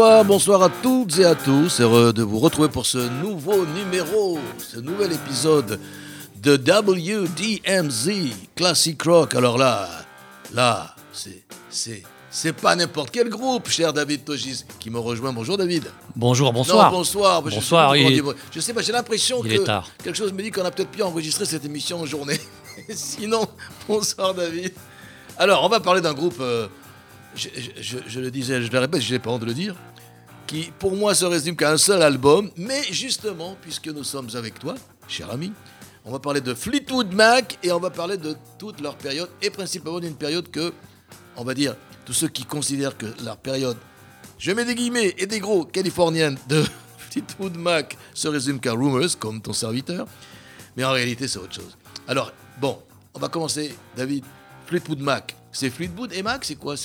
Bonsoir, bonsoir à toutes et à tous. Heureux de vous retrouver pour ce nouveau numéro, ce nouvel épisode de WDMZ Classic Rock. Alors là, là, c'est, c'est, c'est pas n'importe quel groupe, cher David Togis, qui me rejoint. Bonjour David. Bonjour, bonsoir. Non, bonsoir. Je Bonsoir, sais il-. Je sais pas, j'ai l'impression Il que quelque chose me dit qu'on a peut-être pu enregistrer cette émission en journée. Sinon, bonsoir David. Alors, on va parler d'un groupe, euh, je- je le disais, je le répète, je n'ai pas honte de le dire, qui pour moi se résume qu'à un seul album, mais justement, puisque nous sommes avec toi, cher ami, on va parler de Fleetwood Mac et on va parler de toute leur période, et principalement d'une période que, on va dire, tous ceux qui considèrent que leur période, je mets des guillemets et des gros californiennes de Fleetwood Mac se résume qu'à Rumors, comme ton serviteur, mais en réalité c'est autre chose. Alors, bon, on va commencer, David, Fleetwood Mac. C'est Fleetwood et Mac, c'est quoi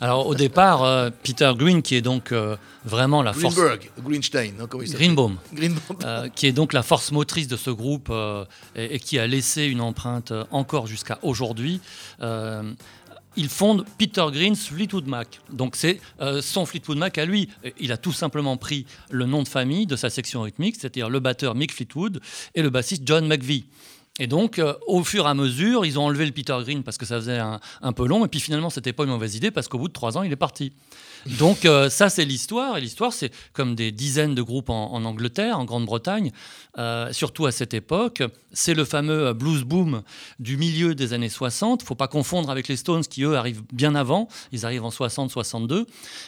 Alors au départ, euh, Peter Green, qui est donc euh, vraiment la force... Greenberg, Greenstein, non, comment il Greenbaum. Greenbaum. euh, qui est donc la force motrice de ce groupe et, et qui a laissé une empreinte encore jusqu'à aujourd'hui. Il fonde Peter Green's Fleetwood Mac. Donc c'est son Fleetwood Mac à lui. Il a tout simplement pris le nom de famille de sa section rythmique, c'est-à-dire le batteur Mick Fleetwood et le bassiste John McVie. Et donc, euh, au fur et à mesure, ils ont enlevé le Peter Green parce que ça faisait un, peu long. Et puis finalement, c'était pas une mauvaise idée parce qu'au bout de trois ans, il est parti. Donc euh, ça, c'est l'histoire. Et l'histoire, c'est comme des dizaines de groupes en, Angleterre, en Grande-Bretagne, euh, surtout à cette époque. C'est le fameux blues boom du milieu des années 60. faut pas confondre avec les Stones qui, eux, arrivent bien avant. Ils arrivent en 60-62.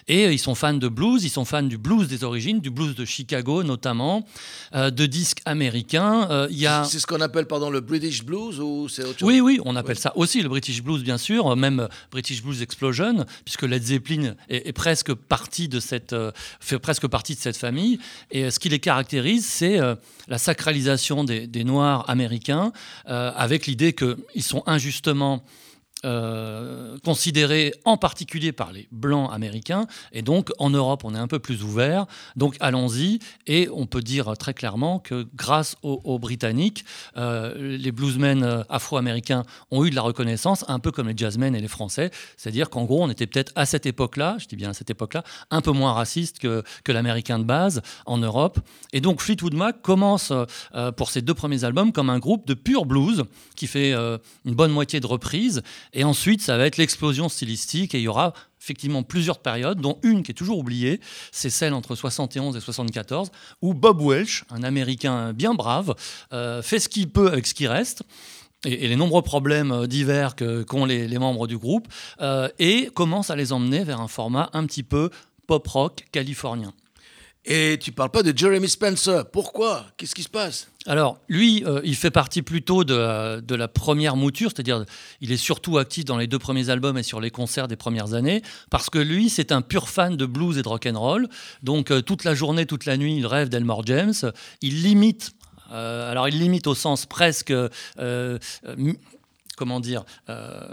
Et ils sont fans de blues. Ils sont fans du blues des origines, du blues de Chicago notamment, de disques américains. Il a... C'est ce qu'on appelle, pardon, le British Blues ou c'est autre chose Oui, oui, on appelle ça aussi le British Blues, bien sûr, même British Blues Explosion, puisque Led Zeppelin est, est presque partie de cette, euh, fait presque partie de cette famille. Et euh, ce qui les caractérise, c'est euh, la sacralisation des, des Noirs américains, avec l'idée qu'ils sont injustement euh, considérés en particulier par les blancs américains. Et donc en Europe on est un peu plus ouvert. Donc allons-y. Et on peut dire très clairement que grâce aux, Britanniques euh, les bluesmen euh, afro-américains ont eu de la reconnaissance un peu comme les jazzmen et les Français. C'est-à-dire qu'en gros on était peut-être à cette époque-là je dis bien à cette époque-là un peu moins raciste que, l'américain de base en Europe. Et donc Fleetwood Mac commence euh, pour ses deux premiers albums comme un groupe de pur blues qui fait une bonne moitié de reprises et ensuite, ça va être l'explosion stylistique et il y aura effectivement plusieurs périodes, dont une qui est toujours oubliée, c'est celle entre 71 et 74, où Bob Welch, un Américain bien brave, euh, fait ce qu'il peut avec ce qui reste. Et, les nombreux problèmes euh, divers qu'ont les, les membres du groupe, euh, et commence à les emmener vers un format un petit peu pop-rock californien. Et tu parles pas de Jeremy Spencer. Pourquoi? Qu'est-ce qui se passe? Alors, lui, euh, il fait partie plutôt de, la- de la première mouture, c'est-à-dire il est surtout actif dans les deux premiers albums et sur les concerts des premières années, parce que lui, c'est un pur fan de blues et de rock and roll. Donc, euh, toute la journée, toute la nuit, il rêve d'Elmore James. Il limite, euh, alors il limite au sens presque, euh, euh, comment dire, euh,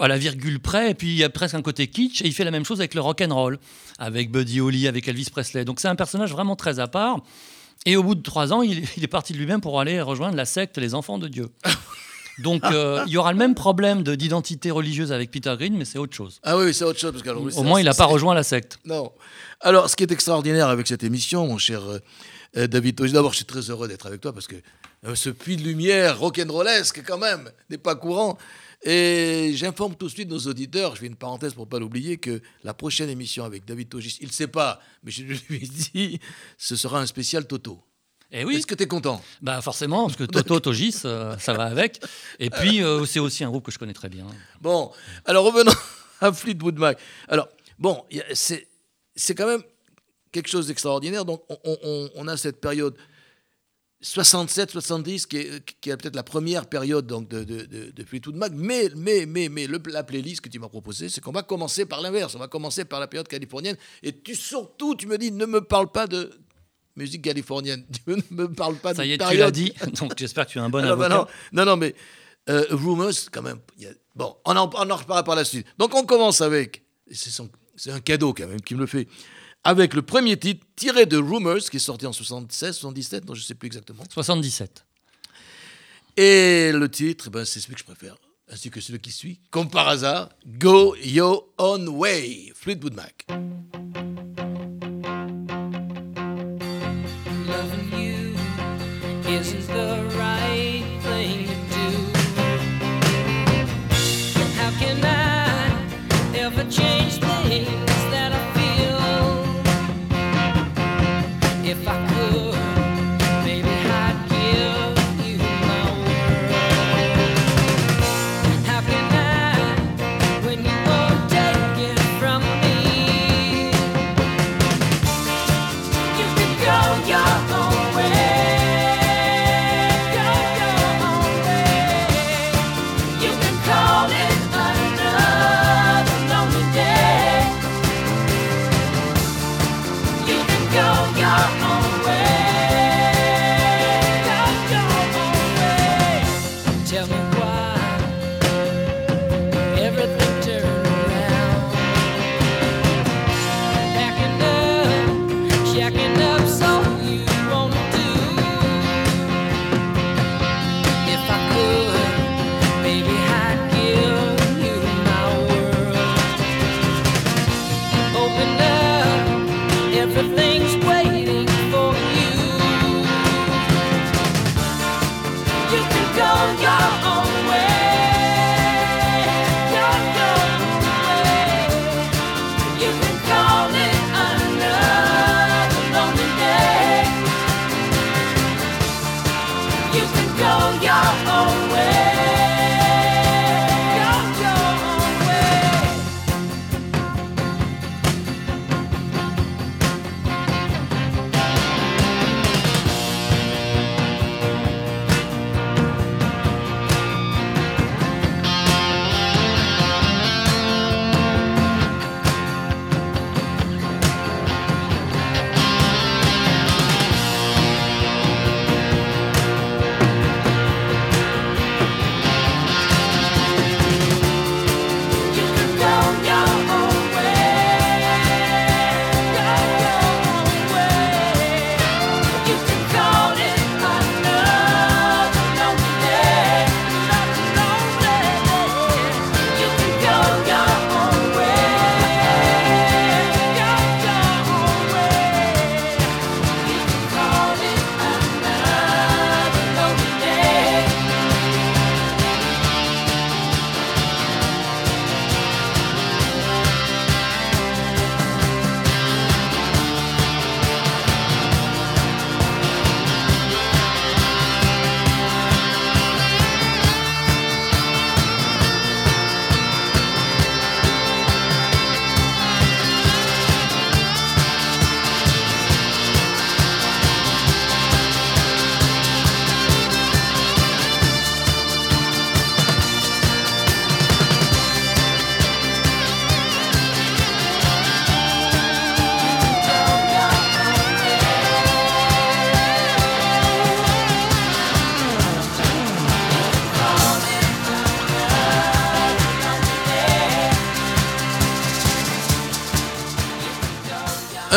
à la virgule près, et puis il y a presque un côté kitsch, et il fait la même chose avec le rock and roll, avec Buddy Holly, avec Elvis Presley. Donc c'est un personnage vraiment très à part. Et au bout de trois ans, il, il est parti de lui-même pour aller rejoindre la secte Les Enfants de Dieu. Donc euh, il y aura le même problème de- d'identité religieuse avec Peter Green, mais c'est autre chose. Ah oui, c'est autre chose. Parce Au moins, il n'a pas rejoint la secte. Non. Alors, ce qui est extraordinaire avec cette émission, mon cher euh, David d'abord, je suis très heureux d'être avec toi parce que euh, ce puits de lumière rock'n'rollesque, quand même, n'est pas courant. Et j'informe tout de suite nos auditeurs, je fais une parenthèse pour ne pas l'oublier, que la prochaine émission avec David Togis, il ne sait pas, mais je lui ai dit, ce sera un spécial Toto. Et oui, Est-ce que tu es content? Bah forcément, parce que Toto, Togis, euh, ça va avec. Et puis, euh, c'est aussi un groupe que je connais très bien. Bon, alors revenons à Fleetwood Mac. Alors, bon, c'est c'est quand même quelque chose d'extraordinaire. Donc, on, on- on a cette période 67, 70, qui est, qui est peut-être la première période donc, de, de, de, de Fleetwood Mac. Mais, mais, mais, mais le- la playlist que tu m'as proposée, c'est qu'on va commencer par l'inverse. On va commencer par la période californienne. Et tu, surtout, tu me dis, ne me parle pas de musique californienne. Tu ne me parle pas Ça de y est, tu période. l'as dit. Donc j'espère que tu es un bon Alors, bah avocat. non, non, non, mais euh, Rumors, quand même. il y a- Bon, on en, on en reparlera par la suite. Donc, on commence avec. C'est un cadeau, quand même, qui me le fait. Avec le premier titre tiré de Rumors, qui est sorti en 76, 77, non, je ne sais plus exactement. 77. Et le titre, ben, c'est celui que je préfère, ainsi que celui qui suit. Comme par hasard, Go Your Own Way, Fleetwood Mac. Loving you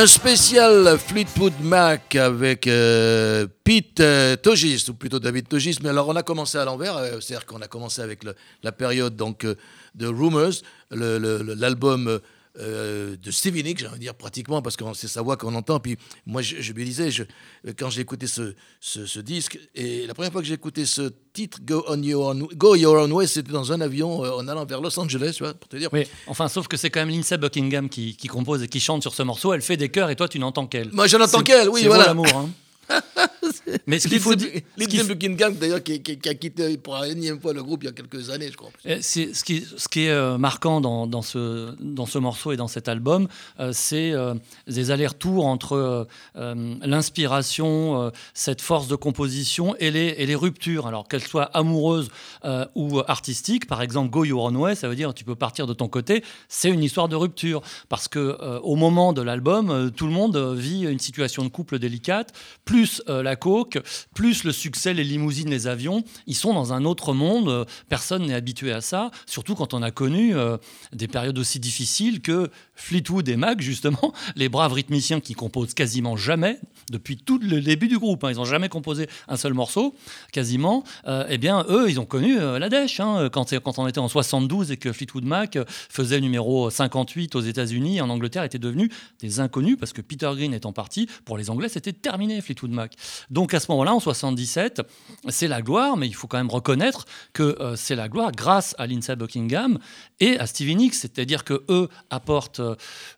Un spécial Fleetwood Mac avec euh, Pete euh, Togis, ou plutôt David Togis. Mais alors, on a commencé à l'envers, euh, c'est-à-dire qu'on a commencé avec la période donc, euh, de Rumors, l'album euh, de Stevie Nicks, j'ai envie de dire pratiquement, parce que c'est sa voix qu'on entend. Puis moi, je, je me disais, je- quand j'ai écouté ce, ce- ce disque, et la première fois que j'ai écouté ce titre, Go, on your, own, Go Your Own Way, c'était dans un avion euh, en allant vers Los Angeles, tu vois, pour te dire. Oui, enfin, sauf que c'est quand même Lindsay Buckingham qui, qui compose et qui chante sur ce morceau. Elle fait des chœurs et toi, tu n'entends qu'elle. Moi, je n'entends qu'elle, oui, voilà. l'amour. hein. Mais ce qu'il faut dire- Lindsey faut- Buckingham, d'ailleurs, qui, qui- qui a quitté pour la énième fois le groupe il y a quelques années, je crois. Euh, c'est- ce, qui, ce qui est euh, marquant dans, dans ce, dans ce morceau et dans cet album, euh, c'est euh, des allers-retours entre euh, l'inspiration, cette force de composition et les, et les ruptures. Alors qu'elles soient amoureuses ou artistiques, par exemple Go Your Own Way, ça veut dire tu peux partir de ton côté, c'est une histoire de rupture. Parce que au moment de l'album, tout le monde vit une situation de couple délicate, plus euh, coke, plus le succès, les limousines, les avions, ils sont dans un autre monde. euh, Personne n'est habitué à ça, surtout quand on a connu euh, des périodes aussi difficiles que Fleetwood et Mac, justement, les braves rythmiciens qui composent quasiment jamais depuis tout le début du groupe. hein, ils n'ont jamais composé un seul morceau, quasiment. euh, eh bien, eux, ils ont connu euh, la dèche. hein, quand, on était en 72 et que Fleetwood Mac euh, faisait numéro 58 aux États-Unis, en Angleterre, étaient devenus des inconnus parce que Peter Green étant parti, pour les Anglais, c'était terminé Fleetwood Mac. Donc à ce moment-là, en 77, c'est la gloire, mais il faut quand même reconnaître que c'est la gloire grâce à Lindsey Buckingham et à Stevie Nicks, c'est-à-dire que eux apportent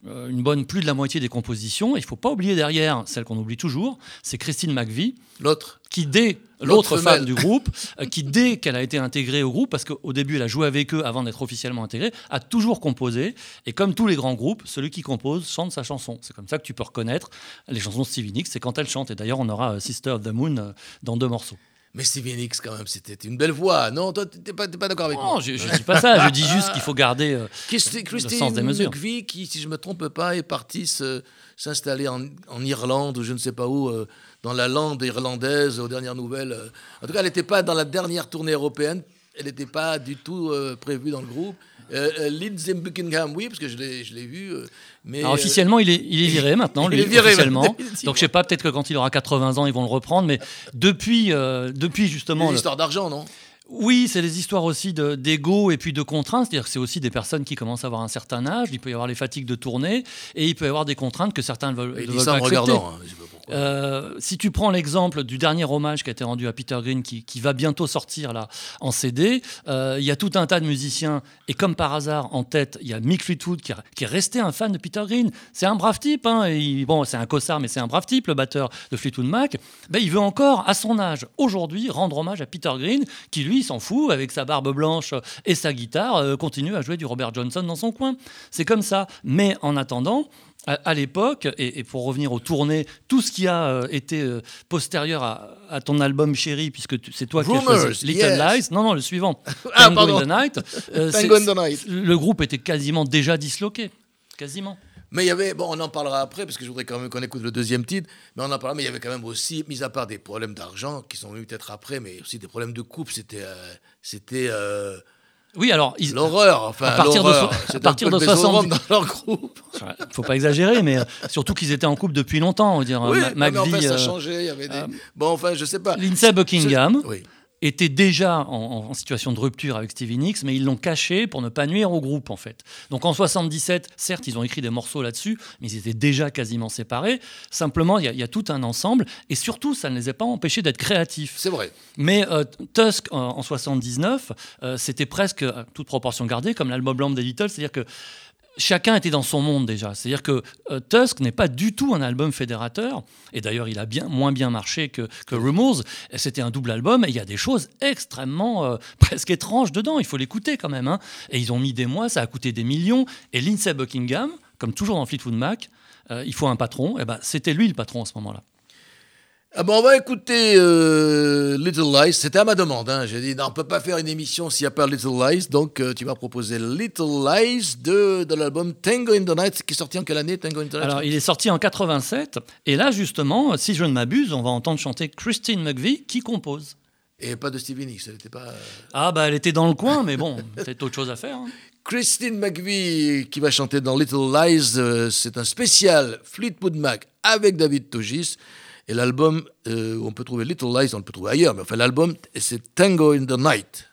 une bonne plus de la moitié des compositions. Il faut pas oublier derrière celle qu'on oublie toujours, c'est Christine McVie L'autre. qui dès L'autre femme du groupe, euh, qui dès qu'elle a été intégrée au groupe, parce qu'au début elle a joué avec eux avant d'être officiellement intégrée, a toujours composé. Et comme tous les grands groupes, celui qui compose chante sa chanson. C'est comme ça que tu peux reconnaître les chansons de Stevie Nicks, c'est quand elle chante. Et d'ailleurs on aura euh, Sister of the Moon euh, dans deux morceaux. Mais Stevie Nicks, quand même, c'était une belle voix. Non, toi, t'es pas, pas d'accord avec Non, moi je, je dis pas ça, je dis juste qu'il faut garder. euh, le Christine sens des mesures. McVie, qui, si je me trompe pas, est partie s'installer en, en Irlande ou je ne sais pas où, euh, dans la lande irlandaise, aux dernières nouvelles. euh. En tout cas, elle n'était pas dans la dernière tournée européenne. Elle n'était pas du tout euh, prévue dans le groupe. Euh, euh, Lindsey Buckingham, oui, parce que je l'ai, je l'ai vu. euh, mais Alors, euh, officiellement, il est, il est viré maintenant, il lui, est viré officiellement. Donc, je sais pas, peut-être que quand il aura 80 ans, ils vont le reprendre. Mais depuis, euh, depuis justement. histoires d'argent, non? Oui, c'est des histoires aussi de- d'ego et puis de contraintes. C'est-à-dire que c'est aussi des personnes qui commencent à avoir un certain âge. Il peut y avoir les fatigues de tournée et il peut y avoir des contraintes que certains ne veulent, ça pas en accepter. regardant. hein. Euh, si tu prends l'exemple du dernier hommage qui a été rendu à Peter Green, qui, qui va bientôt sortir là en CD, euh, il y a tout un tas de musiciens et comme par hasard en tête, il y a Mick Fleetwood qui, a- qui est resté un fan de Peter Green. C'est un brave type, hein, et il- bon, c'est un cossard, mais c'est un brave type, le batteur de Fleetwood Mac. Ben, il veut encore, à son âge, aujourd'hui, rendre hommage à Peter Green, qui lui s'en fout avec sa barbe blanche et sa guitare, euh, continue à jouer du Robert Johnson dans son coin. C'est comme ça. Mais en attendant. À, l'époque, et, pour revenir aux tournées, tout ce qui a euh, été euh, postérieur à, ton album Chéri, puisque c'est toi qui as choisi Little yes. Lies, non, non, le suivant, Ah, Tango pardon. in the Night, Tango c'est- in the Night. le groupe était quasiment déjà disloqué, quasiment. Mais il y avait, bon, on en parlera après, parce que je voudrais quand même qu'on écoute le deuxième titre, mais on en parlera, mais il y avait quand même aussi, mis à part des problèmes d'argent, qui sont venus peut-être après, mais aussi des problèmes de couple, c'était euh, c'était euh, Oui, alors, ils- l'horreur, enfin, à partir de so- à partir de le Bésodrome 70. dans leur groupe. faut pas exagérer, mais euh, surtout qu'ils étaient en couple depuis longtemps. on va dire, Oui, euh, mais Ma- enfin, McVie, ça changeait, il y avait des... bon, enfin, je sais pas. Lindsey Buckingham Oui. Était déjà en, en situation de rupture avec Stevie Nicks, mais ils l'ont caché pour ne pas nuire au groupe, en fait. Donc en 77, certes, ils ont écrit des morceaux là-dessus, mais ils étaient déjà quasiment séparés. Simplement, il y, a- il y a tout un ensemble, et surtout, ça ne les a pas empêchés d'être créatifs. C'est vrai. Mais euh, Tusk, en, en 79, euh, c'était presque, à toute proportion gardée, comme l'album blanc des Beatles, c'est-à-dire que chacun était dans son monde déjà. C'est-à-dire que euh, Tusk n'est pas du tout un album fédérateur, et d'ailleurs il a bien, moins bien marché que, que Rumors. Et C'était un double album, et il y a des choses extrêmement, euh, presque étranges dedans, il faut l'écouter quand même. hein. Et ils ont mis des mois, ça a coûté des millions, et Lindsey Buckingham, comme toujours dans Fleetwood Mac, euh, il faut un patron, et ben, c'était lui le patron à ce moment-là. Ah bon, on va écouter euh, Little Lies. C'était à ma demande. Hein. J'ai dit, non, on peut pas faire une émission s'il n'y a pas Little Lies. Donc, euh, tu m'as proposé Little Lies de, de l'album Tango in the Night, qui est sorti en quelle année, Tango in the Night? Alors, il est sorti en 87, et là, justement, si je ne m'abuse, on va entendre chanter Christine McVie qui compose. Et pas de Stevie Nicks, elle n'était pas... Ah, bah, elle était dans le coin, mais bon, peut-être autre chose à faire. hein. Christine McVie qui va chanter dans Little Lies. euh, c'est un spécial Fleetwood Mac avec David Togis. Et l'album, euh, on peut trouver Little Lies, on le peut trouver ailleurs, mais enfin l'album, c'est Tango in the Night.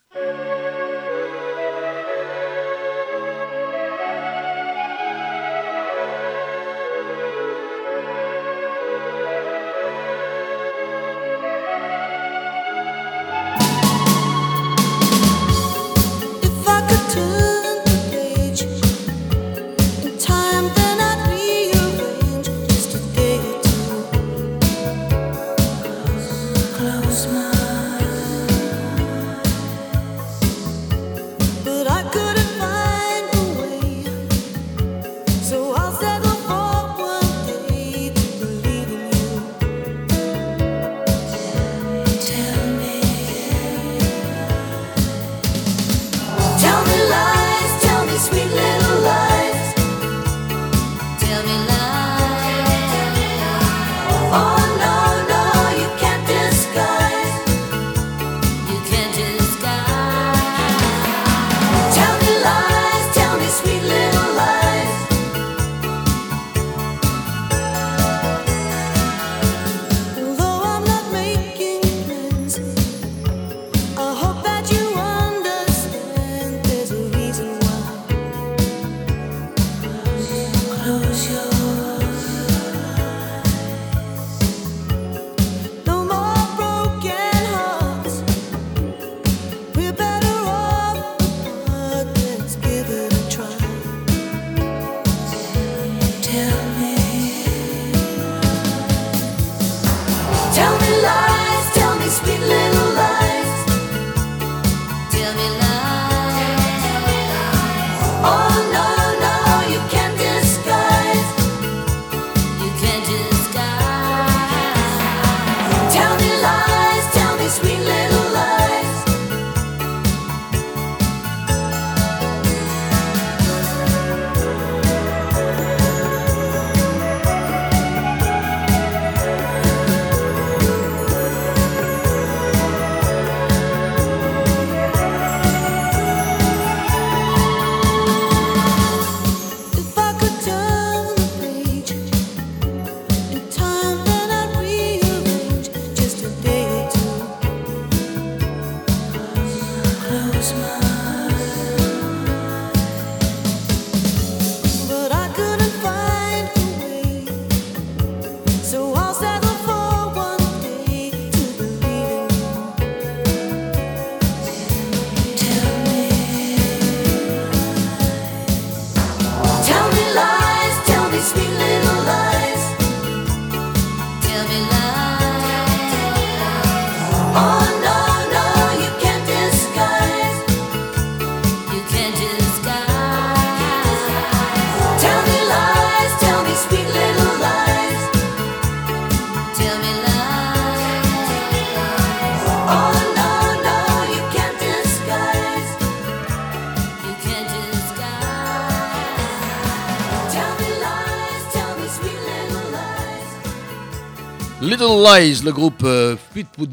Le groupe euh, Fleetwood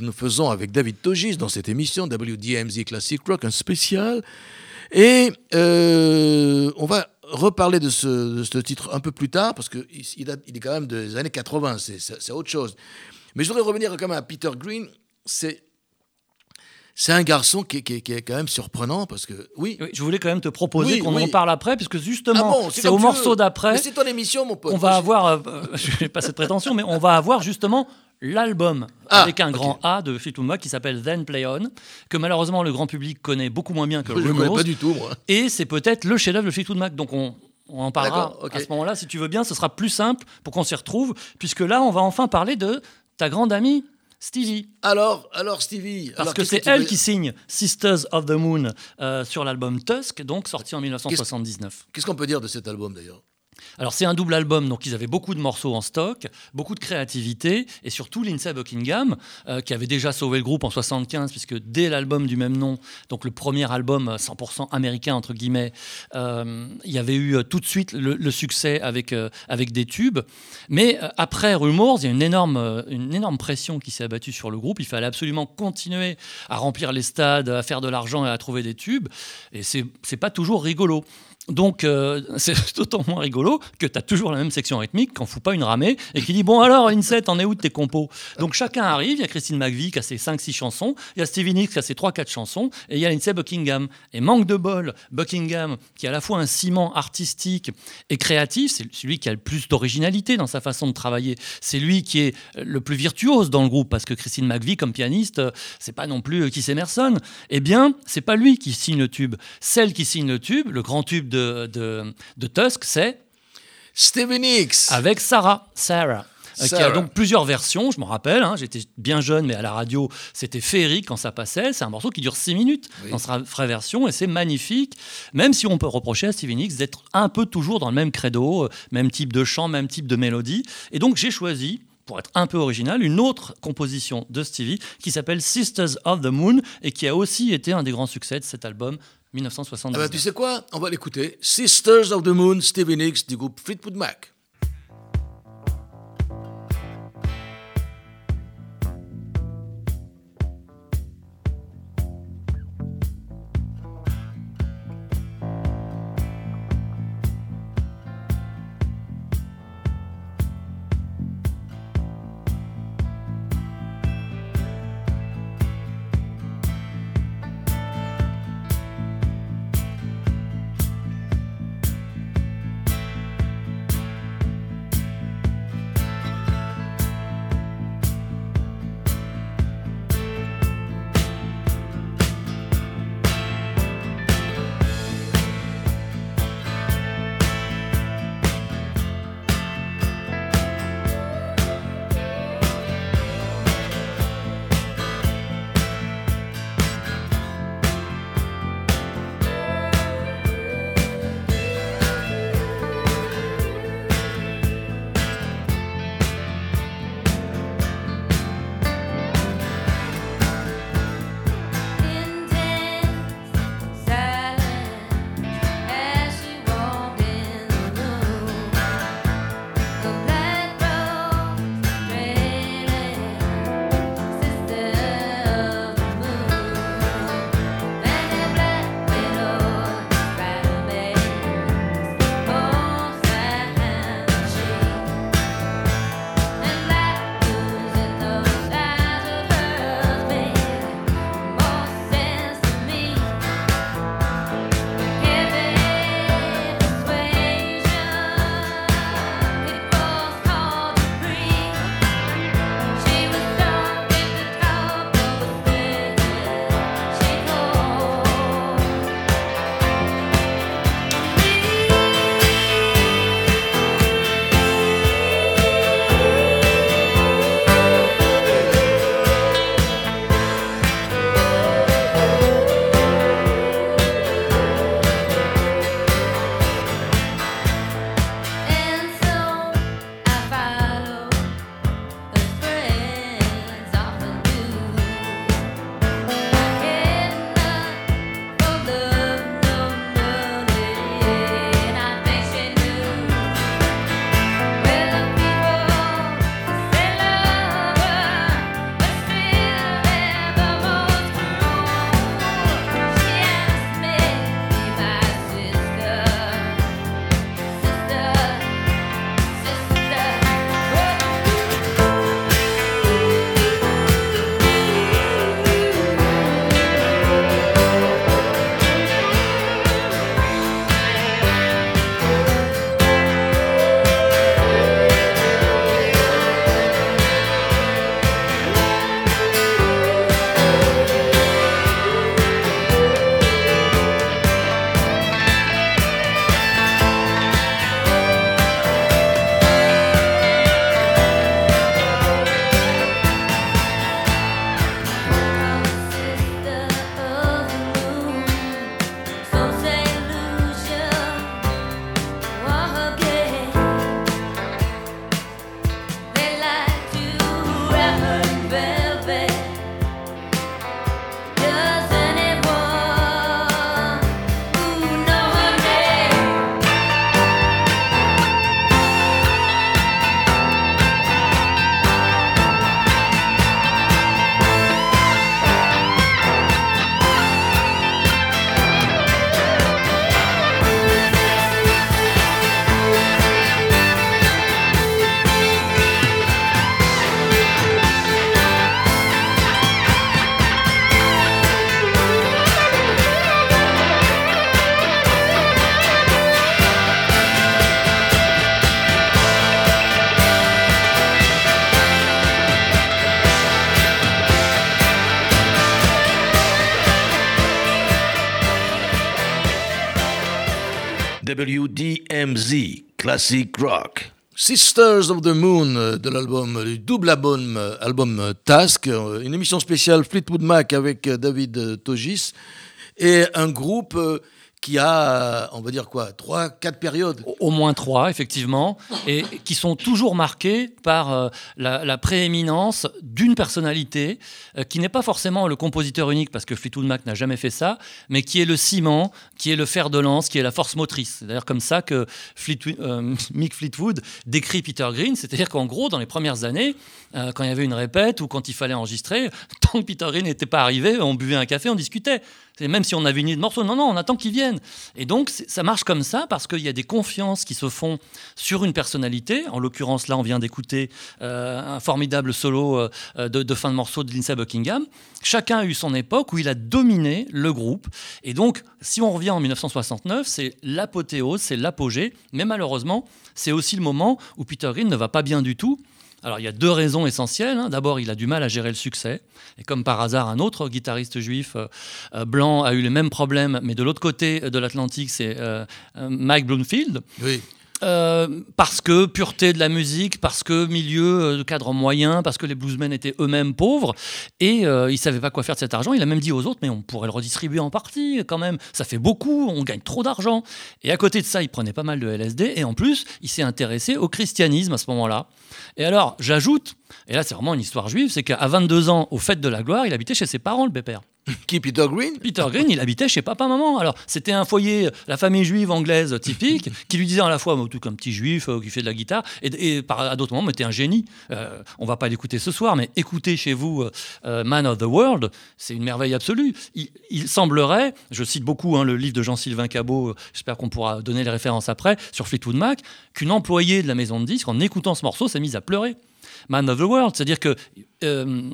nous faisons avec David Togis dans cette émission WDMZ Classic Rock, un spécial. Et euh, on va reparler de ce, titre un peu plus tard, parce qu'il est quand même des années 80, c'est- c'est c'est autre chose. Mais je voudrais revenir quand même à Peter Green. C'est c'est un garçon qui, est- qui est- qui est quand même surprenant, parce que, oui, Oui, je voulais quand même te proposer Oui, qu'on oui. en parle après, puisque Ah justement, bon, c'est au morceau d'après c'est ton émission, mon pote. qu'on va avoir, euh, euh, je n'ai pas cette prétention, mais on va avoir justement l'album Ah, avec un grand A de Fleetwood Mac qui s'appelle Then Play On, que malheureusement le grand public connaît beaucoup moins bien que Je ne connais pas du tout, moi. et c'est peut-être le chef-d'œuvre de Fleetwood Mac. Donc on, on en parlera à ce moment-là, si tu veux bien, ce sera plus simple pour qu'on s'y retrouve, puisque là, on va enfin parler de ta grande amie Stevie. Alors, alors Stevie. Parce alors, que c'est elle qui signe Sisters of the Moon euh, sur l'album Tusk, donc sorti en 1979. Qu'est-ce qu'on peut dire de cet album d'ailleurs? Alors c'est un double album, donc ils avaient beaucoup de morceaux en stock, beaucoup de créativité, et surtout Lindsay Buckingham, euh, qui avait déjà sauvé le groupe en 75, puisque dès l'album du même nom, donc le premier album euh, 100% américain entre guillemets, euh, il y avait eu euh, tout de suite le, succès avec euh, avec des tubes. Mais euh, après Rumors, il y a une énorme euh, une énorme pression qui s'est abattue sur le groupe. Il fallait absolument continuer à remplir les stades, à faire de l'argent et à trouver des tubes, et c'est pas toujours rigolo. Donc, euh, c'est d'autant moins rigolo que tu as toujours la même section rythmique qu'on fout pas une ramée et qui dit Bon, alors, Inset, en est où de tes compos? Donc, chacun arrive. Il y a Christine McVie qui a ses 5-6 chansons, il y a Stevie Nicks qui a ses 3-4 chansons, et il y a Lindsay Buckingham. Et manque de bol, Buckingham, qui est à la fois un ciment artistique et créatif, c'est celui qui a le plus d'originalité dans sa façon de travailler. C'est lui qui est le plus virtuose dans le groupe, parce que Christine McVie, comme pianiste, euh, c'est pas non plus euh, Keith Emerson. Eh bien, c'est pas lui qui signe le tube. Celle qui signe le tube, le grand tube de, de, de Tusk, c'est Stevie Nicks. avec Sarah. Sarah. euh, qui a donc plusieurs versions, je me rappelle, hein, j'étais bien jeune, mais à la radio, c'était féerique quand ça passait. C'est un morceau qui dure 6 minutes Oui. dans sa vraie version, et c'est magnifique, même si on peut reprocher à Stevie Nicks d'être un peu toujours dans le même credo, euh, même type de chant, même type de mélodie. Et donc j'ai choisi, pour être un peu original, une autre composition de Stevie qui s'appelle Sisters of the Moon, et qui a aussi été un des grands succès de cet album Ah 1979. bah, tu sais quoi? On va l'écouter. Sisters of the Moon, Stevie Nicks du groupe Fleetwood Mac. WDMZ Classic Rock. Sisters of the Moon euh, de l'album, du double album, euh, album euh, Task, euh, une émission spéciale Fleetwood Mac avec euh, David euh, Togis et un groupe euh, qui a, euh, on va dire quoi, trois, quatre périodes. Au- moins trois, effectivement, et qui sont toujours marqués par euh, la, prééminence d'une personnalité euh, qui n'est pas forcément le compositeur unique, parce que Fleetwood Mac n'a jamais fait ça, mais qui est le ciment, qui est le fer de lance, qui est la force motrice. C'est d'ailleurs comme ça que Fleetwood- Mick Fleetwood décrit Peter Green, c'est-à-dire qu'en gros, dans les premières années, quand il y avait une répète ou quand il fallait enregistrer, tant que Peter Green n'était pas arrivé, on buvait un café, on discutait. C'est même si on avait une idée de morceau, non, non, on attend qu'il vienne. Et donc, ça marche comme ça parce qu'il y a des confiances qui se font sur une personnalité. En l'occurrence, là, on vient d'écouter euh, un formidable solo euh, de, de fin de morceau de Lindsey Buckingham. Chacun a eu son époque où il a dominé le groupe. Et donc, si on revient en 1969, c'est l'apothéose, c'est l'apogée. Mais malheureusement, c'est aussi le moment où Peter Green ne va pas bien du tout. Alors il y a deux raisons essentielles. hein. D'abord, il a du mal à gérer le succès. Et comme par hasard, un autre guitariste juif euh, euh, blanc a eu les mêmes problèmes, mais de l'autre côté de l'Atlantique, c'est euh, euh, Mike Bloomfield. Oui. Euh, parce que pureté de la musique, parce que milieu euh, de cadre moyen, parce que les bluesmen étaient eux-mêmes pauvres et euh, ils savaient pas quoi faire de cet argent. Il a même dit aux autres, mais on pourrait le redistribuer en partie quand même. Ça fait beaucoup, on gagne trop d'argent. Et à côté de ça, il prenait pas mal de LSD et en plus, il s'est intéressé au christianisme à ce moment-là. Et alors, j'ajoute, et là c'est vraiment une histoire juive, c'est qu'à 22 ans, au fête de la gloire, il habitait chez ses parents, le pépère. Qui, Peter Green? Peter Green, il habitait chez papa-maman. Alors, c'était un foyer, la famille juive anglaise typique, qui lui disait à la fois, bah, tout comme petit juif euh, qui fait de la guitare, et, et par, à d'autres moments, mais t'es un génie. Euh, on va pas l'écouter ce soir, mais écoutez chez vous euh, euh, Man of the World, c'est une merveille absolue. Il, il semblerait, je cite beaucoup hein, le livre de Jean-Sylvain Cabot, j'espère qu'on pourra donner les références après, sur Fleetwood Mac, qu'une employée de la maison de disques, en écoutant ce morceau, s'est mise à pleurer. Man of the World, c'est-à-dire que euh,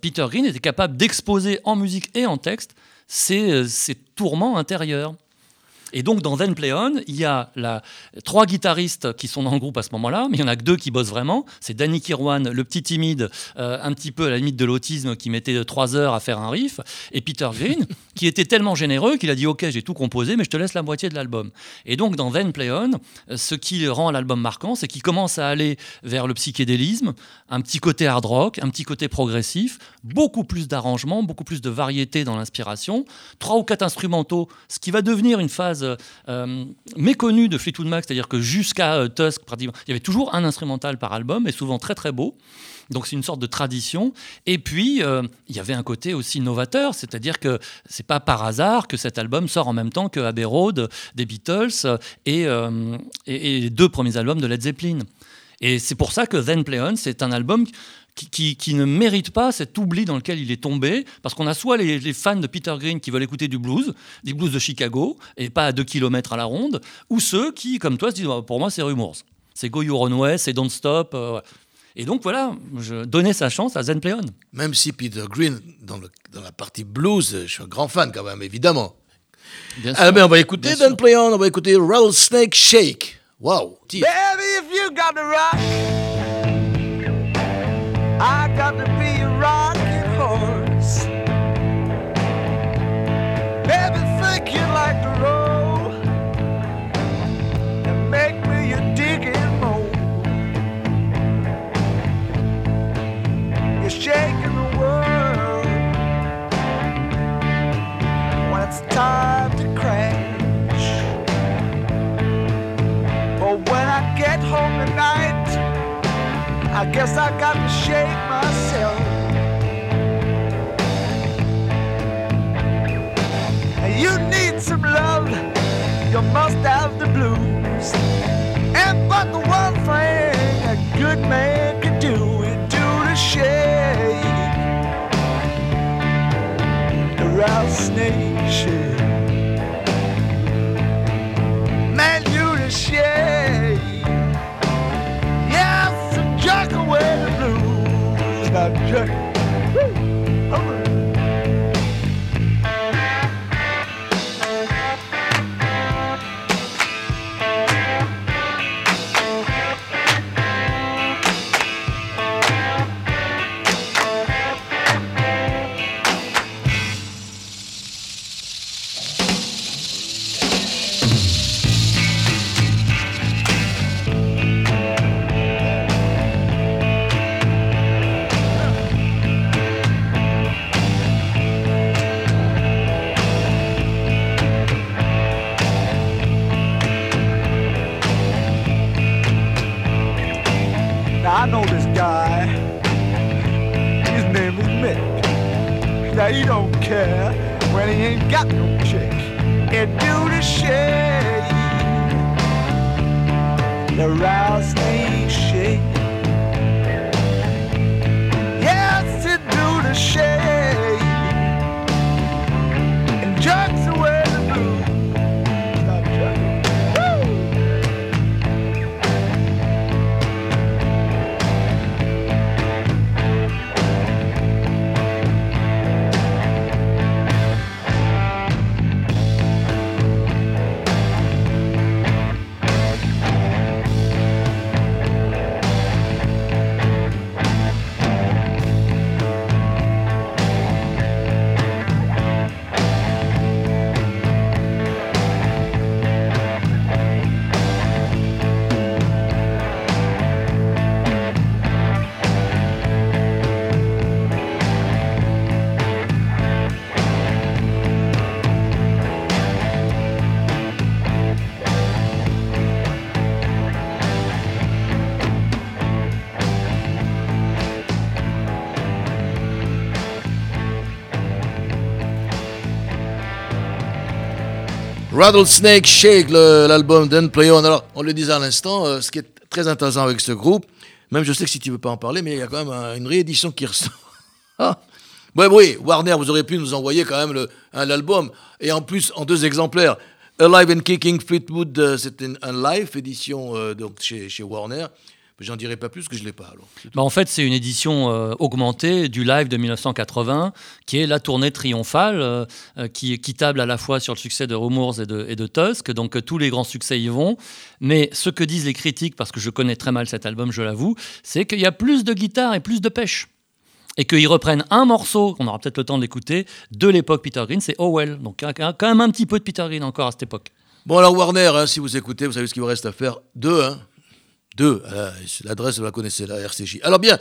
Peter Green était capable d'exposer en musique et en texte ses, euh, ses tourments intérieurs. Et donc, dans Then Play On, il y a trois guitaristes qui sont dans le groupe à ce moment-là, mais il y en a que deux qui bossent vraiment. C'est Danny Kirwan, le petit timide, euh, un petit peu à la limite de l'autisme, qui mettait trois heures à faire un riff, et Peter Green, qui était tellement généreux qu'il a dit Ok, j'ai tout composé, mais je te laisse la moitié de l'album. Et donc, dans Then Play On, ce qui rend l'album marquant, c'est qu'il commence à aller vers le psychédélisme, un petit côté hard rock, un petit côté progressif, beaucoup plus d'arrangements, beaucoup plus de variété dans l'inspiration, trois ou quatre instrumentaux, ce qui va devenir une phase euh, méconnue de Fleetwood Mac, c'est-à-dire que jusqu'à euh, Tusk, il y avait toujours un instrumental par album, et souvent très très beau. Donc c'est une sorte de tradition. Et puis euh, il y avait un côté aussi novateur, c'est-à-dire que c'est pas par hasard que cet album sort en même temps que Abbey Road des Beatles euh, et, euh, et- et les deux premiers albums de Led Zeppelin. Et c'est pour ça que Then Play On, c'est un album qui, qui- qui ne mérite pas cet oubli dans lequel il est tombé, parce qu'on a soit les, les fans de Peter Green qui veulent écouter du blues, du blues de Chicago, et pas à 2 km à la ronde, ou ceux qui, comme toi, se disent, Ah, pour moi, c'est Rumors. C'est Go Your Own Way, c'est Don't Stop. euh, ouais. Et donc voilà, je donnais sa chance à Zen Play On. Même si Peter Green, dans, le- dans la partie blues, je suis un grand fan quand même, évidemment. Bien Ah sûr. ben, on va écouter Bien. Then Play On, on va écouter Rattlesnake Shake. Waouh titre. Baby, if you got the rock, I got to be a horse. Baby, think you like the roll and make me digging. You're shaking the world when it's time to crash. But when I get home tonight, I guess I got to shake myself. You need some love, you must have the blues. And but the one thing a good man can do is do the shake. The rattlesnake shake. Man, you the shade. Blues. Yeah, he don't care when he ain't got no chick. And do the shake, the rattlesnake shake. Yes, to do the shake and jerks Rattlesnake Shake, l'album d'En Play On. Alors, on le disait à l'instant, euh, ce qui est très intéressant avec ce groupe, même je sais que si tu veux pas en parler, mais il y a quand même un- une réédition qui ressort. Ah. Oui, Warner, vous auriez pu nous envoyer quand même l'album. Et en plus, en deux exemplaires. Alive and Kicking Fleetwood, euh, c'est une- un live édition euh, donc chez Warner. J'en dirai pas plus parce que je l'ai pas. Alors. Bah, en fait, c'est une édition euh, augmentée du live de 1980, qui est la tournée triomphale, euh, euh, qui, qui table à la fois sur le succès de Rumours et de, et de Tusk. Donc, euh, tous les grands succès y vont. Mais ce que disent les critiques, parce que je connais très mal cet album, je l'avoue, c'est qu'il y a plus de guitare et plus de pêche. Et qu'ils reprennent un morceau, qu'on aura peut-être le temps d'écouter, de l'époque Peter Green, c'est Oh Well. Donc, quand même un petit peu de Peter Green encore à cette époque. Bon, alors Warner, hein, si vous écoutez, vous savez ce qu'il vous reste à faire. Deux, hein. Deux. euh, L'adresse, vous la connaissez, la RCJ. Alors bien,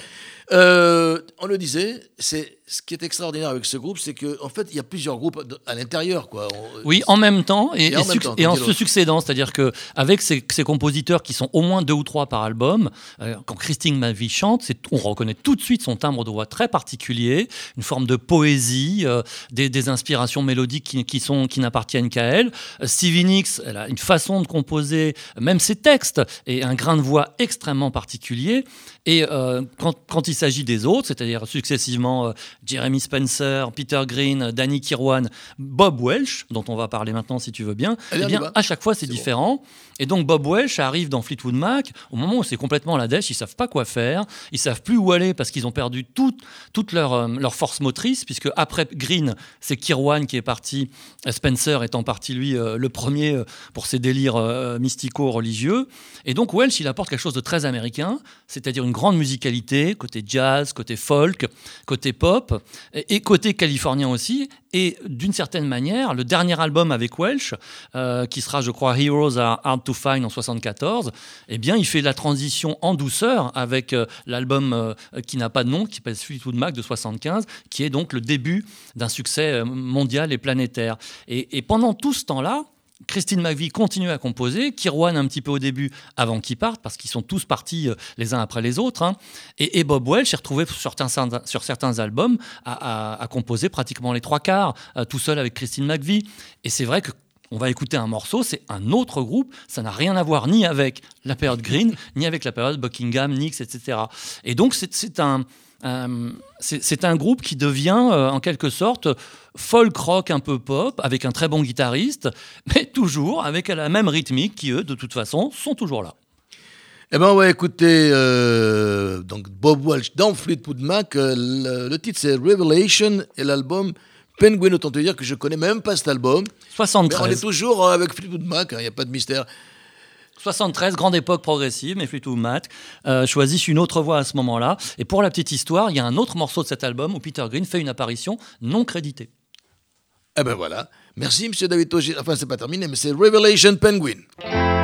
euh, on le disait, c'est ce qui est extraordinaire avec ce groupe, c'est qu'en en fait, il y a plusieurs groupes à l'intérieur, quoi. On- Oui, en même temps et, Et en même temps, et en se succédant, c'est-à-dire que avec ces, ces compositeurs qui sont au moins deux ou trois par album, euh, quand Christine Mavie chante, on reconnaît tout de suite son timbre de voix très particulier, une forme de poésie, euh, des, des inspirations mélodiques qui, qui sont qui n'appartiennent qu'à elle. Euh, Stevie Nicks, elle a une façon de composer, même ses textes, et un grain de voix extrêmement particulier. Et euh, quand, quand il s'agit des autres, c'est-à-dire successivement euh, Jeremy Spencer, Peter Green, Danny Kirwan, Bob Welsh, dont on va parler maintenant si tu veux bien, Allez, eh bien à chaque fois c'est bon. différent. Et donc Bob Welsh arrive dans Fleetwood Mac au moment où c'est complètement la dèche, ils savent pas quoi faire, ils savent plus où aller parce qu'ils ont perdu toute, toute leur, euh, leur force motrice, puisque après Green, c'est Kirwan qui est parti, Spencer étant parti lui le premier pour ses délires euh, mystico-religieux. Et donc Welsh, il apporte quelque chose de très américain, c'est-à-dire une grande musicalité, côté jazz, côté folk, côté pop, et, côté californien aussi. Et d'une certaine manière, le dernier album avec Welsh, euh, qui sera, je crois, Heroes Are Hard to Find en 74, eh bien, il fait la transition en douceur avec euh, l'album euh, qui n'a pas de nom, qui s'appelle Fleetwood Mac de 75, qui est donc le début d'un succès mondial et planétaire. Et, et pendant tout ce temps-là, Christine McVie continue à composer, Kirwan un petit peu au début avant qu'ils partent, parce qu'ils sont tous partis euh, les uns après les autres. hein. Et, Bob Welch s'est retrouvé sur certains, albums à, à- composer pratiquement les trois quarts, euh, tout seul avec Christine McVie. Et c'est vrai que on va écouter un morceau, c'est un autre groupe, ça n'a rien à voir ni avec la période Green, ni avec la période Buckingham, Nix, etc. Et donc c'est un, euh, c'est un groupe qui devient euh, en quelque sorte folk rock un peu pop, avec un très bon guitariste, mais toujours avec la même rythmique qui, eux, de toute façon, sont toujours là. Eh ben, on va écouter euh, donc Bob Welch dans Fleetwood Mac. Euh, le, le titre, c'est Revelation et l'album Penguin. Autant te dire que je connais même pas cet album. Mais on est 73, toujours avec Fleetwood Mac, il n'y a pas de mystère. 73, grande époque progressive, mais Fleetwood Mac euh, choisissent une autre voie à ce moment-là. Et pour la petite histoire, il y a un autre morceau de cet album où Peter Green fait une apparition non créditée. Eh ben voilà. Merci, monsieur David Togier. Enfin, c'est pas terminé, mais c'est Revelation Penguin.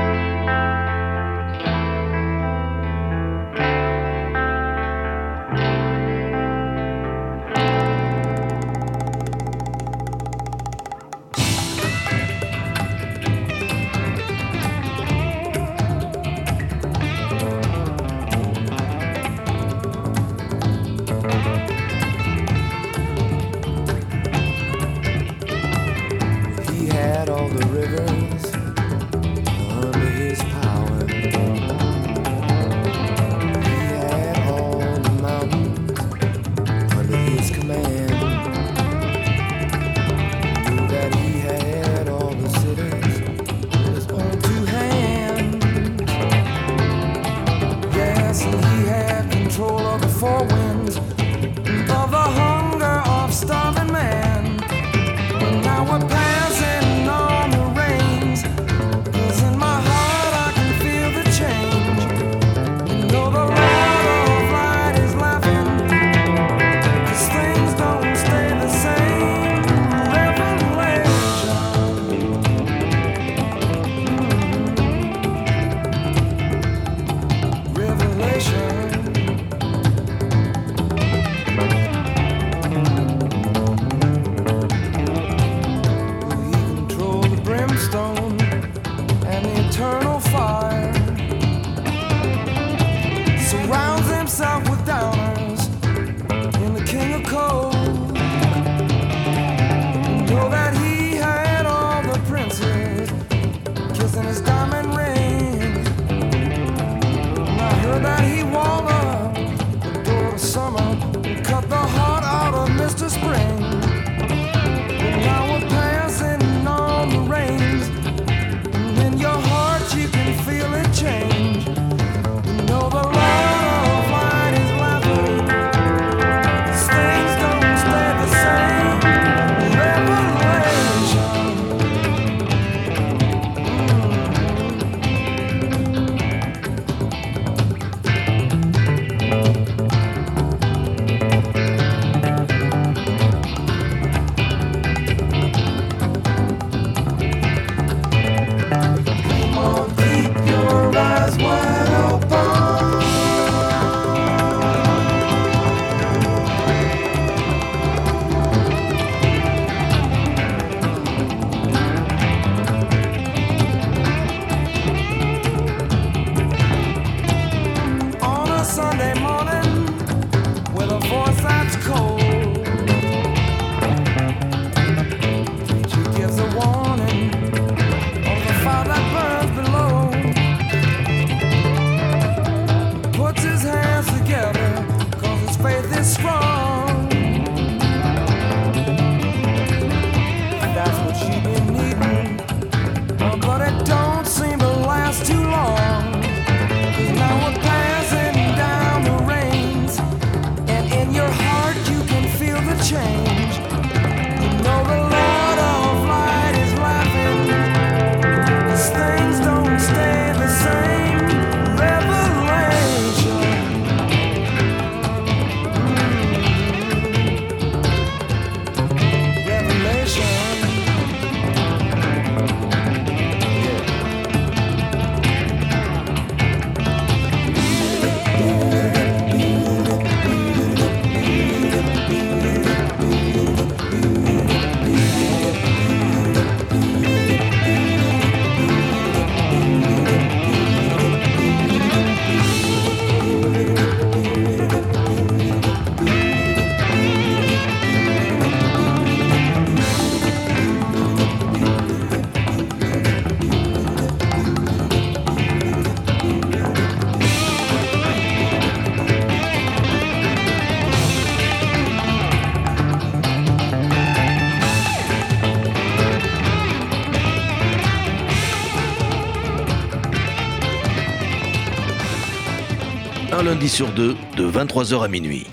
Lundi sur deux, de 23h à minuit.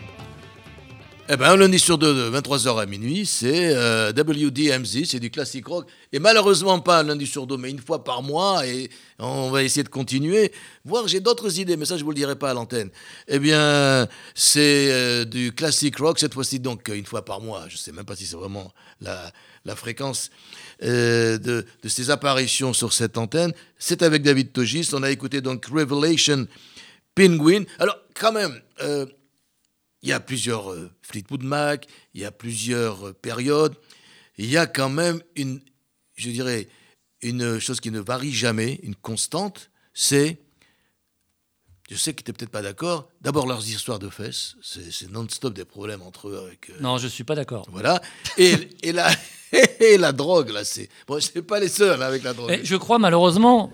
Eh ben, un lundi sur deux, de 23h à minuit, c'est euh, WDMZ, c'est du classique rock. Et malheureusement, pas un lundi sur deux, mais une fois par mois. Et on va essayer de continuer. Voir, j'ai d'autres idées, mais ça, je vous le dirai pas à l'antenne. Eh bien, c'est euh, du classique rock, cette fois-ci, donc, une fois par mois. Je sais même pas si c'est vraiment la, la fréquence euh, de, de ces apparitions sur cette antenne. C'est avec David Togis. On a écouté donc Revelation Penguin. Alors, quand même, euh, il y a plusieurs euh, Fleetwood Mac, il y a plusieurs euh, périodes. Il y a quand même une, je dirais, une chose qui ne varie jamais, une constante, c'est, je sais que tu n'es peut-être pas d'accord, d'abord leurs histoires de fesses, c'est non-stop des problèmes entre eux avec... euh, Non, je suis pas d'accord. voilà. Et, et, et la drogue, là, c'est... Bon, je pas les seuls hein, avec la drogue. Et je crois malheureusement,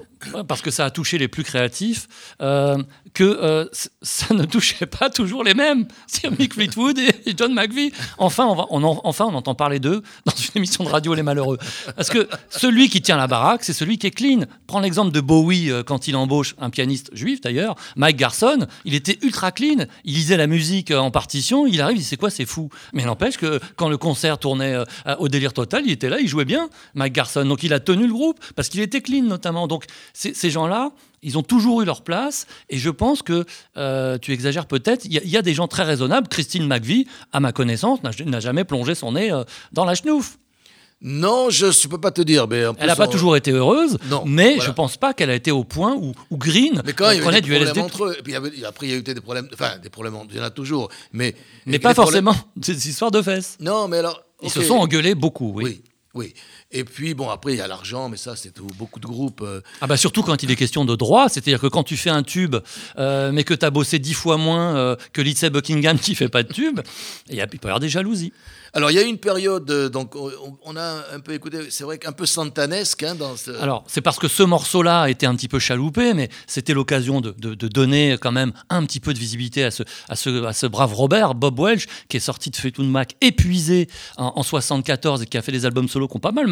parce que ça a touché les plus créatifs, euh, que euh, ça ne touchait pas toujours les mêmes. C'est Mick Fleetwood et John McVie. Enfin, on, entend parler d'eux dans une émission de radio Les Malheureux. Parce que celui qui tient la baraque, c'est celui qui est clean. Prends l'exemple de Bowie euh, quand il embauche un pianiste juif d'ailleurs, Mike Garson. Il était ultra clean. Il lisait la musique en partition. Il arrive, il dit c'est quoi, c'est fou. Mais n'empêche que quand le concert tournait au délire total, il était là, il jouait bien, Mike Garson. Donc il a tenu le groupe parce qu'il était clean notamment. Donc ces gens-là, ils ont toujours eu leur place et je pense que euh, tu exagères peut-être. Il y, a- il y a des gens très raisonnables. Christine McVie, à ma connaissance, n'a jamais plongé son nez euh, dans la chenouf. Non, je ne peux pas te dire, mais Elle n'a pas on- toujours été heureuse, Non, mais voilà. je pense pas qu'elle a été au point où, où Green Mais quand il y prenait avait du des problèmes LSD. entre eux, et puis après il y a eu des problèmes, enfin des problèmes, il y en a toujours, mais Mais pas les problèmes- forcément des histoires de fesses. Non, mais alors Ils se sont engueulés beaucoup, oui. Oui, oui. Et puis bon, après il y a l'argent, mais ça c'est. Beaucoup de groupes. euh, Ah bah surtout quand il est question de droit, c'est-à-dire que quand tu fais un tube, euh, mais que tu as bossé dix fois moins euh, que Lindsey Buckingham qui fait pas de tube, il y a- il peut y avoir des jalousies. Alors il y a eu une période, donc on, a un peu écouté, c'est vrai qu'un peu santanesque hein, dans ce. Alors, c'est parce que ce morceau-là a été un petit peu chaloupé, mais c'était l'occasion de, de- de donner quand même un petit peu de visibilité à ce, à ce, à ce brave Robert, Bob Welch, qui est sorti de Fleetwood Mac épuisé en, en 74 et qui a fait des albums solo qui ont pas mal